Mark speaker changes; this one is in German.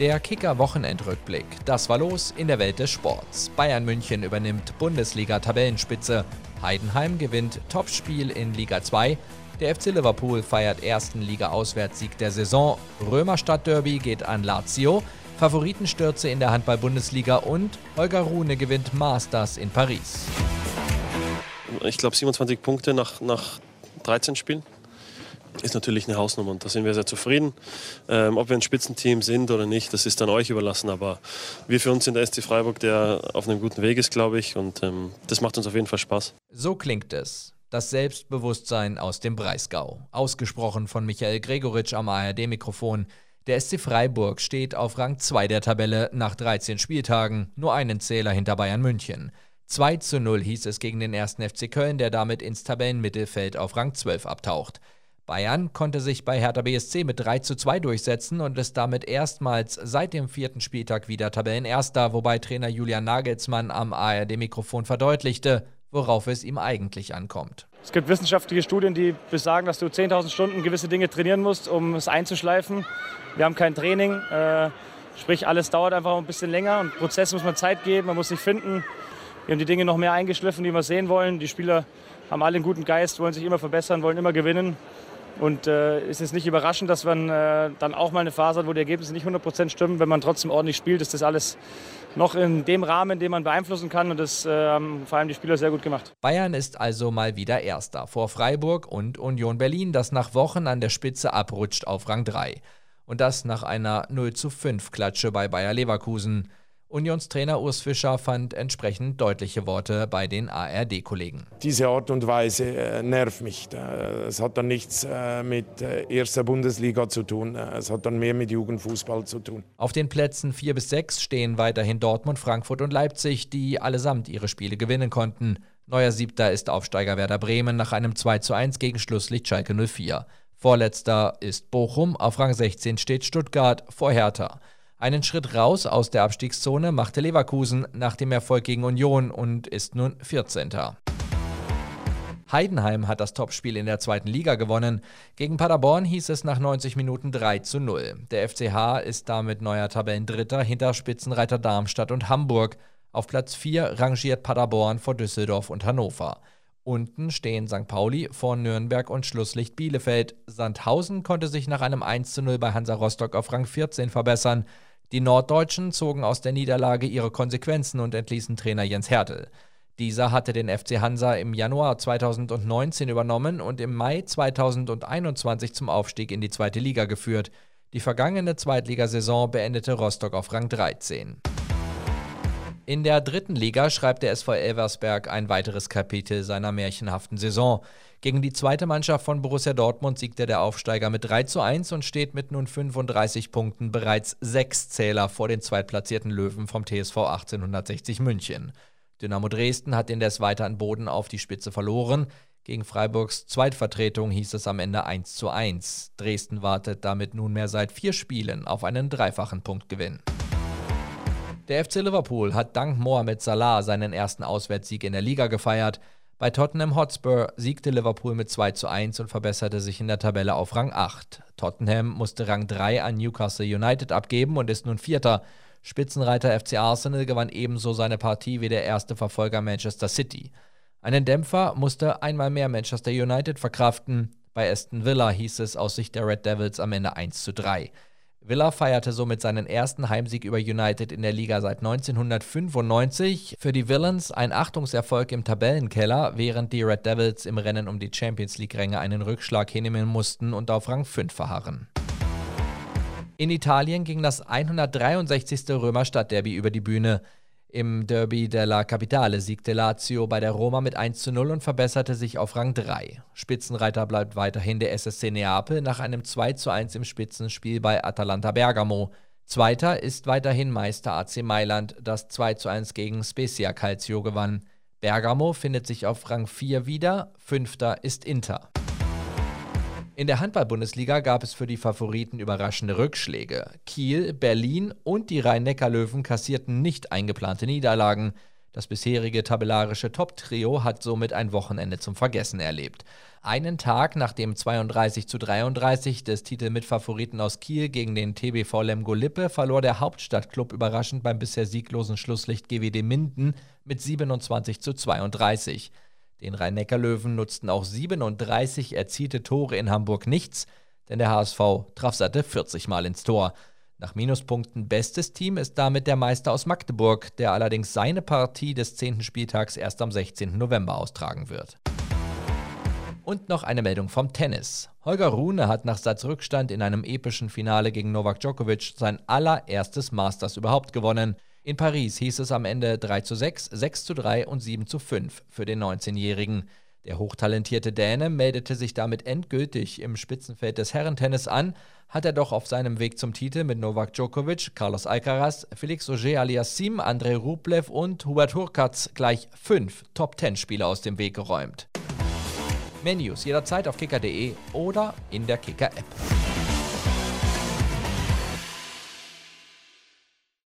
Speaker 1: Der Kicker-Wochenendrückblick. Das war los in der Welt des Sports. Bayern München übernimmt Bundesliga-Tabellenspitze. Heidenheim gewinnt Topspiel in Liga 2. Der FC Liverpool feiert ersten Liga-Auswärtssieg der Saison. Römerstadt-Derby geht an Lazio. Favoritenstürze in der Handball-Bundesliga und Holger Rune gewinnt Masters in Paris.
Speaker 2: Ich glaube 27 Punkte nach, nach 13 Spielen ist natürlich eine Hausnummer und da sind wir sehr zufrieden. Ähm, ob wir ein Spitzenteam sind oder nicht, das ist dann euch überlassen. Aber wir für uns sind der SC Freiburg, der auf einem guten Weg ist, glaube ich. Und ähm, das macht uns auf jeden Fall Spaß.
Speaker 1: So klingt es. Das Selbstbewusstsein aus dem Breisgau. Ausgesprochen von Michael Gregoritsch am ARD-Mikrofon. Der SC Freiburg steht auf Rang 2 der Tabelle nach 13 Spieltagen, nur einen Zähler hinter Bayern München. 2 zu 0 hieß es gegen den 1. FC Köln, der damit ins Tabellenmittelfeld auf Rang 12 abtaucht. Bayern konnte sich bei Hertha BSC mit 3 zu 2 durchsetzen und ist damit erstmals seit dem vierten Spieltag wieder Tabellenerster, wobei Trainer Julian Nagelsmann am ARD-Mikrofon verdeutlichte, worauf es ihm eigentlich ankommt.
Speaker 3: Es gibt wissenschaftliche Studien, die besagen, dass du 10.000 Stunden gewisse Dinge trainieren musst, um es einzuschleifen. Wir haben kein Training, äh, sprich alles dauert einfach ein bisschen länger und Prozess muss man Zeit geben, man muss sich finden. Wir haben die Dinge noch mehr eingeschliffen, die wir sehen wollen. Die Spieler haben alle einen guten Geist, wollen sich immer verbessern, wollen immer gewinnen. Und äh, ist es nicht überraschend, dass man äh, dann auch mal eine Phase hat, wo die Ergebnisse nicht 100% stimmen. Wenn man trotzdem ordentlich spielt, ist das alles noch in dem Rahmen, den man beeinflussen kann. Und das äh, haben vor allem die Spieler sehr gut gemacht.
Speaker 1: Bayern ist also mal wieder Erster vor Freiburg und Union Berlin, das nach Wochen an der Spitze abrutscht auf Rang 3. Und das nach einer 0 zu 5 Klatsche bei Bayer Leverkusen. Unionstrainer Urs Fischer fand entsprechend deutliche Worte bei den ARD-Kollegen.
Speaker 4: Diese Art und Weise äh, nervt mich. Es hat dann nichts äh, mit äh, erster Bundesliga zu tun. Es hat dann mehr mit Jugendfußball zu tun.
Speaker 1: Auf den Plätzen 4 bis 6 stehen weiterhin Dortmund, Frankfurt und Leipzig, die allesamt ihre Spiele gewinnen konnten. Neuer Siebter ist Aufsteiger Werder Bremen nach einem 2 zu 1 gegen Schlusslicht Schalke 04. Vorletzter ist Bochum, auf Rang 16 steht Stuttgart vor Hertha. Einen Schritt raus aus der Abstiegszone machte Leverkusen nach dem Erfolg gegen Union und ist nun 14. Heidenheim hat das Topspiel in der zweiten Liga gewonnen. Gegen Paderborn hieß es nach 90 Minuten 3 zu 0. Der FCH ist damit neuer Tabellendritter hinter Spitzenreiter Darmstadt und Hamburg. Auf Platz 4 rangiert Paderborn vor Düsseldorf und Hannover. Unten stehen St. Pauli vor Nürnberg und Schlusslicht Bielefeld. Sandhausen konnte sich nach einem 1 zu 0 bei Hansa Rostock auf Rang 14 verbessern. Die Norddeutschen zogen aus der Niederlage ihre Konsequenzen und entließen Trainer Jens Hertel. Dieser hatte den FC Hansa im Januar 2019 übernommen und im Mai 2021 zum Aufstieg in die zweite Liga geführt. Die vergangene Zweitligasaison beendete Rostock auf Rang 13. In der dritten Liga schreibt der SV Elversberg ein weiteres Kapitel seiner märchenhaften Saison. Gegen die zweite Mannschaft von Borussia Dortmund siegte der Aufsteiger mit 3 zu 1 und steht mit nun 35 Punkten bereits sechs Zähler vor den zweitplatzierten Löwen vom TSV 1860 München. Dynamo Dresden hat indes weiter an Boden auf die Spitze verloren. Gegen Freiburgs Zweitvertretung hieß es am Ende 1 zu 1. Dresden wartet damit nunmehr seit vier Spielen auf einen dreifachen Punktgewinn. Der FC Liverpool hat dank Mohamed Salah seinen ersten Auswärtssieg in der Liga gefeiert. Bei Tottenham Hotspur siegte Liverpool mit 2 zu 1 und verbesserte sich in der Tabelle auf Rang 8. Tottenham musste Rang 3 an Newcastle United abgeben und ist nun Vierter. Spitzenreiter FC Arsenal gewann ebenso seine Partie wie der erste Verfolger Manchester City. Einen Dämpfer musste einmal mehr Manchester United verkraften. Bei Aston Villa hieß es aus Sicht der Red Devils am Ende 1 zu 3. Villa feierte somit seinen ersten Heimsieg über United in der Liga seit 1995. Für die Villains ein Achtungserfolg im Tabellenkeller, während die Red Devils im Rennen um die Champions League-Ränge einen Rückschlag hinnehmen mussten und auf Rang 5 verharren. In Italien ging das 163. Römerstadt-Derby über die Bühne. Im Derby della Capitale siegte Lazio bei der Roma mit 1 zu 0 und verbesserte sich auf Rang 3. Spitzenreiter bleibt weiterhin der SSC Neapel nach einem 2 zu 1 im Spitzenspiel bei Atalanta Bergamo. Zweiter ist weiterhin Meister AC Mailand, das 2 zu 1 gegen Spezia Calcio gewann. Bergamo findet sich auf Rang 4 wieder, fünfter ist Inter. In der Handball-Bundesliga gab es für die Favoriten überraschende Rückschläge. Kiel, Berlin und die Rhein-Neckar-Löwen kassierten nicht eingeplante Niederlagen. Das bisherige tabellarische Top-Trio hat somit ein Wochenende zum Vergessen erlebt. Einen Tag nachdem 32 zu 33 des Titelmitfavoriten aus Kiel gegen den TBV Lemgo Lippe verlor der Hauptstadtklub überraschend beim bisher sieglosen Schlusslicht GWD Minden mit 27 zu 32. Den Rhein-Neckar-Löwen nutzten auch 37 erzielte Tore in Hamburg nichts, denn der HSV traf satte 40 Mal ins Tor. Nach Minuspunkten bestes Team ist damit der Meister aus Magdeburg, der allerdings seine Partie des 10. Spieltags erst am 16. November austragen wird. Und noch eine Meldung vom Tennis. Holger Rune hat nach Satzrückstand in einem epischen Finale gegen Novak Djokovic sein allererstes Masters überhaupt gewonnen. In Paris hieß es am Ende 3 zu 6, 6 zu 3 und 7 zu 5 für den 19-Jährigen. Der hochtalentierte Däne meldete sich damit endgültig im Spitzenfeld des Herrentennis an, hat er doch auf seinem Weg zum Titel mit Novak Djokovic, Carlos Alcaraz, Felix Auger aliassim, Andrei Rublev und Hubert Hurkacz gleich fünf Top-10-Spieler aus dem Weg geräumt. Menus jederzeit auf kicker.de oder in der Kicker-App.